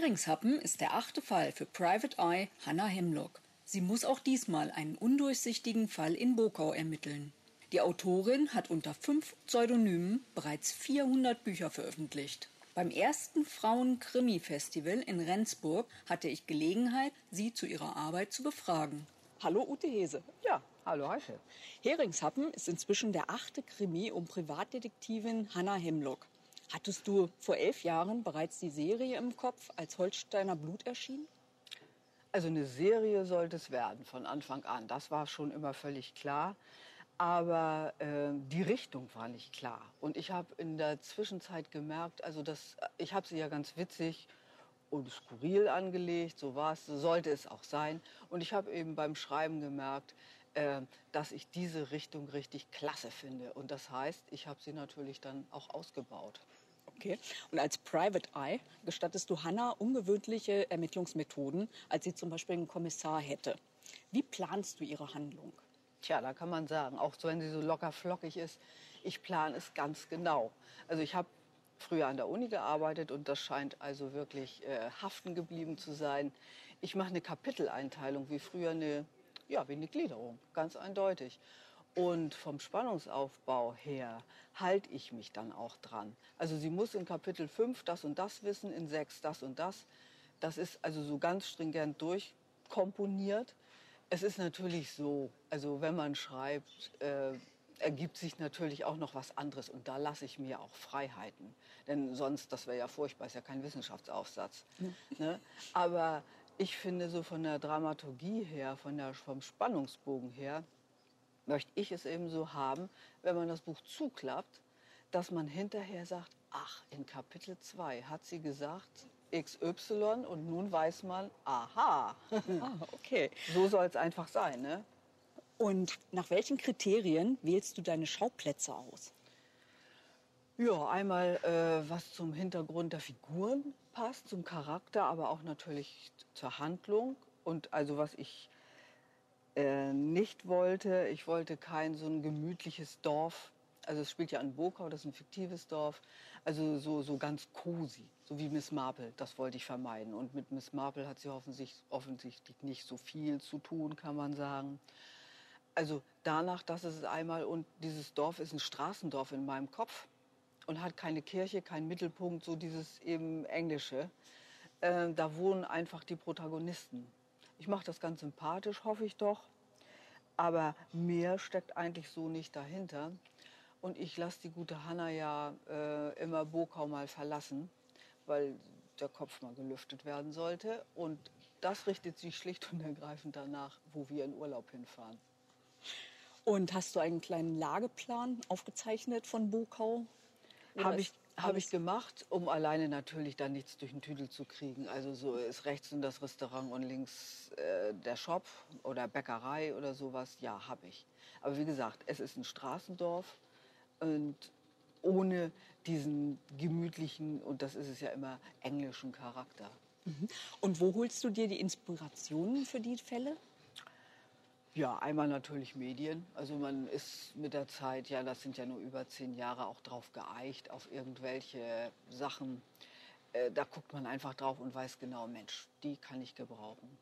Heringshappen ist der achte Fall für Private Eye Hannah Hemlock. Sie muss auch diesmal einen undurchsichtigen Fall in Bokau ermitteln. Die Autorin hat unter fünf Pseudonymen bereits 400 Bücher veröffentlicht. Beim ersten Frauen-Krimi-Festival in Rendsburg hatte ich Gelegenheit, sie zu ihrer Arbeit zu befragen. Hallo Ute Hese. Ja, hallo Heike. Heringshappen ist inzwischen der achte Krimi um Privatdetektivin Hannah Hemlock. Hattest du vor elf Jahren bereits die Serie im Kopf, als Holsteiner Blut erschien? Also eine Serie sollte es werden von Anfang an. Das war schon immer völlig klar. Aber äh, die Richtung war nicht klar. Und ich habe in der Zwischenzeit gemerkt, also das, ich habe sie ja ganz witzig und skurril angelegt, so war es, so sollte es auch sein. Und ich habe eben beim Schreiben gemerkt, äh, dass ich diese Richtung richtig klasse finde. Und das heißt, ich habe sie natürlich dann auch ausgebaut. Okay. Und als Private Eye gestattest du Hannah ungewöhnliche Ermittlungsmethoden, als sie zum Beispiel einen Kommissar hätte. Wie planst du ihre Handlung? Tja, da kann man sagen, auch wenn sie so locker flockig ist, ich plane es ganz genau. Also ich habe früher an der Uni gearbeitet und das scheint also wirklich äh, haften geblieben zu sein. Ich mache eine Kapiteleinteilung, wie früher eine, ja, wie eine Gliederung, ganz eindeutig. Und vom Spannungsaufbau her halte ich mich dann auch dran. Also sie muss in Kapitel 5 das und das wissen, in 6 das und das. Das ist also so ganz stringent durchkomponiert. Es ist natürlich so, also wenn man schreibt, äh, ergibt sich natürlich auch noch was anderes und da lasse ich mir auch Freiheiten. Denn sonst, das wäre ja furchtbar, ist ja kein Wissenschaftsaufsatz. Ja. Ne? Aber ich finde so von der Dramaturgie her, von der, vom Spannungsbogen her, möchte ich es eben so haben, wenn man das Buch zuklappt, dass man hinterher sagt, ach, in Kapitel 2 hat sie gesagt XY und nun weiß man, aha. Ah, okay. So soll es einfach sein, ne? Und nach welchen Kriterien wählst du deine Schauplätze aus? Ja, einmal äh, was zum Hintergrund der Figuren passt, zum Charakter, aber auch natürlich zur Handlung. Und also was ich äh, nicht wollte. Ich wollte kein so ein gemütliches Dorf. Also es spielt ja an Bokau, das ist ein fiktives Dorf. Also so, so ganz cozy, so wie Miss Marple. Das wollte ich vermeiden. Und mit Miss Marple hat sie offensichtlich, offensichtlich nicht so viel zu tun, kann man sagen. Also danach, dass es einmal und dieses Dorf ist ein Straßendorf in meinem Kopf und hat keine Kirche, keinen Mittelpunkt, so dieses eben Englische. Äh, da wohnen einfach die Protagonisten. Ich mache das ganz sympathisch, hoffe ich doch. Aber mehr steckt eigentlich so nicht dahinter. Und ich lasse die gute Hanna ja äh, immer Bokau mal verlassen, weil der Kopf mal gelüftet werden sollte. Und das richtet sich schlicht und ergreifend danach, wo wir in Urlaub hinfahren. Und hast du einen kleinen Lageplan aufgezeichnet von Bokau? Habe ich, habe ich gemacht, um alleine natürlich dann nichts durch den Tüdel zu kriegen. Also so ist rechts in das Restaurant und links äh, der Shop oder Bäckerei oder sowas. Ja, habe ich. Aber wie gesagt, es ist ein Straßendorf und ohne diesen gemütlichen und das ist es ja immer englischen Charakter. Mhm. Und wo holst du dir die Inspirationen für die Fälle? Ja, einmal natürlich Medien. Also man ist mit der Zeit, ja, das sind ja nur über zehn Jahre, auch drauf geeicht, auf irgendwelche Sachen. Äh, da guckt man einfach drauf und weiß genau, Mensch, die kann ich gebrauchen.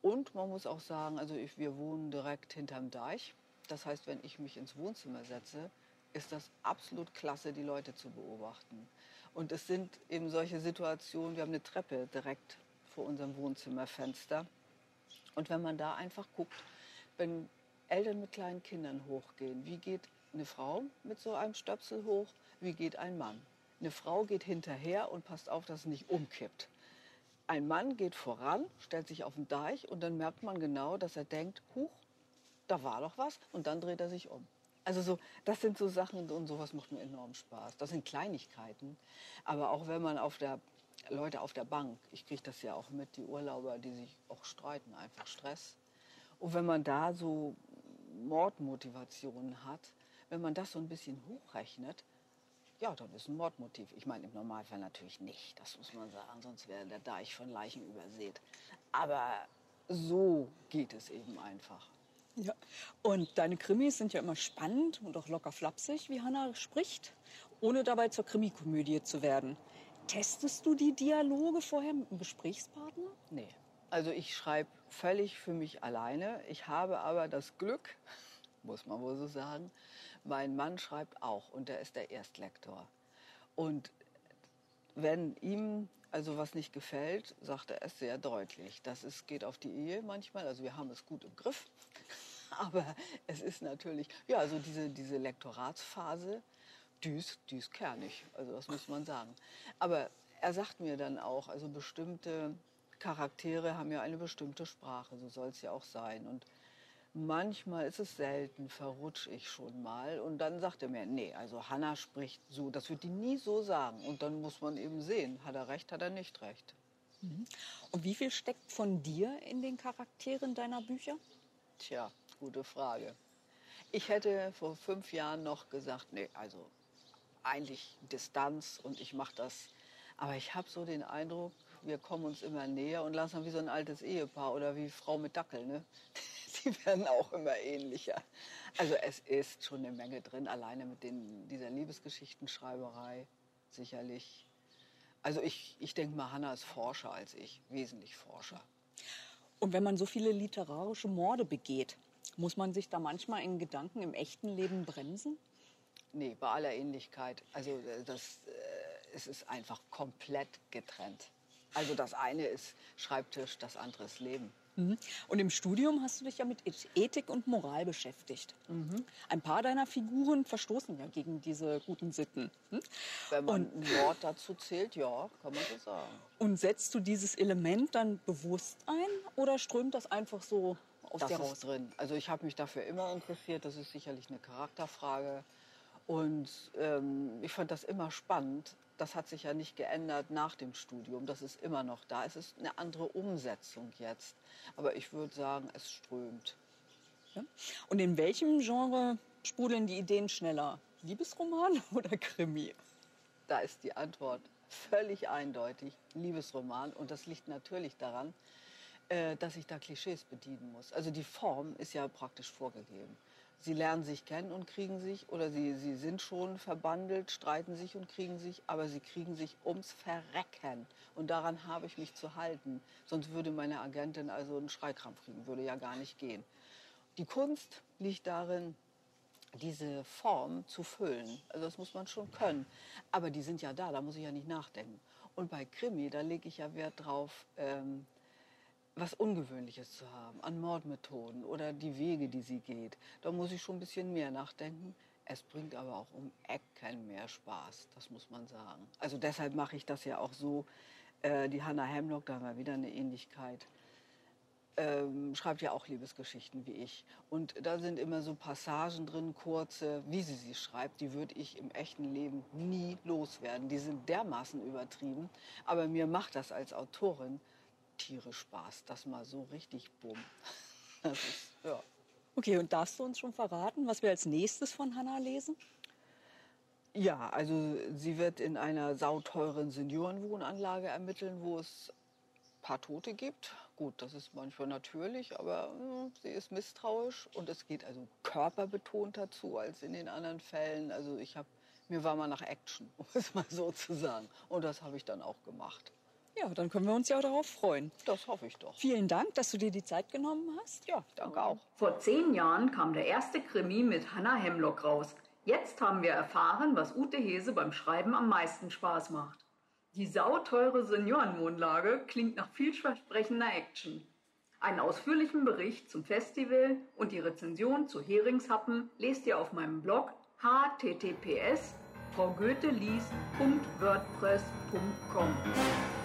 Und man muss auch sagen, also ich, wir wohnen direkt hinterm Deich. Das heißt, wenn ich mich ins Wohnzimmer setze, ist das absolut klasse, die Leute zu beobachten. Und es sind eben solche Situationen, wir haben eine Treppe direkt vor unserem Wohnzimmerfenster. Und wenn man da einfach guckt, wenn Eltern mit kleinen Kindern hochgehen, wie geht eine Frau mit so einem Stöpsel hoch, wie geht ein Mann? Eine Frau geht hinterher und passt auf, dass es nicht umkippt. Ein Mann geht voran, stellt sich auf den Deich und dann merkt man genau, dass er denkt, huch, da war doch was und dann dreht er sich um. Also so, das sind so Sachen und sowas macht mir enorm Spaß. Das sind Kleinigkeiten, aber auch wenn man auf der Leute auf der Bank, ich kriege das ja auch mit, die Urlauber, die sich auch streiten, einfach Stress. Und wenn man da so Mordmotivationen hat, wenn man das so ein bisschen hochrechnet, ja, dann ist ein Mordmotiv. Ich meine, im Normalfall natürlich nicht, das muss man sagen, sonst wäre der Deich von Leichen übersät. Aber so geht es eben einfach. Ja. Und deine Krimis sind ja immer spannend und auch locker flapsig, wie Hannah spricht, ohne dabei zur Krimikomödie zu werden. Testest du die Dialoge vorher mit einem Gesprächspartner? Nee. Also ich schreibe völlig für mich alleine. Ich habe aber das Glück, muss man wohl so sagen, mein Mann schreibt auch und der ist der Erstlektor. Und wenn ihm also was nicht gefällt, sagt er es sehr deutlich. Das ist, geht auf die Ehe manchmal. Also wir haben es gut im Griff. Aber es ist natürlich, ja, also diese, diese Lektoratsphase, die ist, die ist kernig. Also das muss man sagen. Aber er sagt mir dann auch, also bestimmte Charaktere haben ja eine bestimmte Sprache. So soll es ja auch sein. Und Manchmal ist es selten, verrutsche ich schon mal. Und dann sagt er mir, nee, also Hannah spricht so, das wird die nie so sagen. Und dann muss man eben sehen, hat er recht, hat er nicht recht. Mhm. Und wie viel steckt von dir in den Charakteren deiner Bücher? Tja, gute Frage. Ich hätte vor fünf Jahren noch gesagt, nee, also eigentlich Distanz und ich mache das. Aber ich habe so den Eindruck, wir kommen uns immer näher und langsam wie so ein altes Ehepaar oder wie Frau mit Dackel. Ne? die werden auch immer ähnlicher. Also es ist schon eine Menge drin, alleine mit den, dieser Liebesgeschichtenschreiberei sicherlich. Also ich, ich denke mal, Hannah ist Forscher als ich, wesentlich Forscher. Und wenn man so viele literarische Morde begeht, muss man sich da manchmal in Gedanken im echten Leben bremsen? Nee, bei aller Ähnlichkeit. Also äh, das, äh, es ist einfach komplett getrennt. Also das eine ist Schreibtisch, das andere ist Leben. Mhm. Und im Studium hast du dich ja mit Ethik und Moral beschäftigt. Mhm. Ein paar deiner Figuren verstoßen ja gegen diese guten Sitten. Hm? Wenn man und, ein Wort dazu zählt, ja, kann man so sagen. Und setzt du dieses Element dann bewusst ein oder strömt das einfach so aus das dir raus? drin. Also ich habe mich dafür immer interessiert. Das ist sicherlich eine Charakterfrage. Und ähm, ich fand das immer spannend, das hat sich ja nicht geändert nach dem Studium. Das ist immer noch da. Es ist eine andere Umsetzung jetzt. Aber ich würde sagen, es strömt. Ja. Und in welchem Genre sprudeln die Ideen schneller? Liebesroman oder Krimi? Da ist die Antwort völlig eindeutig. Liebesroman. Und das liegt natürlich daran, äh, dass ich da Klischees bedienen muss. Also die Form ist ja praktisch vorgegeben. Sie lernen sich kennen und kriegen sich, oder sie, sie sind schon verbandelt, streiten sich und kriegen sich, aber sie kriegen sich ums Verrecken. Und daran habe ich mich zu halten. Sonst würde meine Agentin also einen Schreikrampf kriegen, würde ja gar nicht gehen. Die Kunst liegt darin, diese Form zu füllen. Also das muss man schon können. Aber die sind ja da, da muss ich ja nicht nachdenken. Und bei Krimi, da lege ich ja Wert drauf, ähm, was Ungewöhnliches zu haben, an Mordmethoden oder die Wege, die sie geht. Da muss ich schon ein bisschen mehr nachdenken. Es bringt aber auch um Ecken mehr Spaß, das muss man sagen. Also deshalb mache ich das ja auch so. Äh, die Hannah Hemlock, da haben wir wieder eine Ähnlichkeit, ähm, schreibt ja auch Liebesgeschichten wie ich. Und da sind immer so Passagen drin, kurze, wie sie sie schreibt, die würde ich im echten Leben nie loswerden. Die sind dermaßen übertrieben. Aber mir macht das als Autorin tierisch Spaß. Das mal so richtig bumm. Das ist, ja. Okay, und darfst du uns schon verraten, was wir als nächstes von Hannah lesen? Ja, also sie wird in einer sauteuren Seniorenwohnanlage ermitteln, wo es ein paar Tote gibt. Gut, das ist manchmal natürlich, aber mh, hm, sie ist misstrauisch und es geht also körperbetont dazu als in den anderen Fällen. Also ich habe mir war mal nach Action, um es mal so zu sagen. Und das habe ich dann auch gemacht. Ja, dann können wir uns ja darauf freuen. Das hoffe ich doch. Vielen Dank, dass du dir die Zeit genommen hast. Ja, danke auch. Vor zehn Jahren kam der erste Krimi mit Hannah Hemlock raus. Jetzt haben wir erfahren, was Ute Hese beim Schreiben am meisten Spaß macht. Die sauteure Seniorenwohnlage klingt nach vielversprechender Action. Einen ausführlichen Bericht zum Festival und die Rezension zu Heringshappen lest ihr auf meinem Blog https fraugoetheliest.wordpress.com.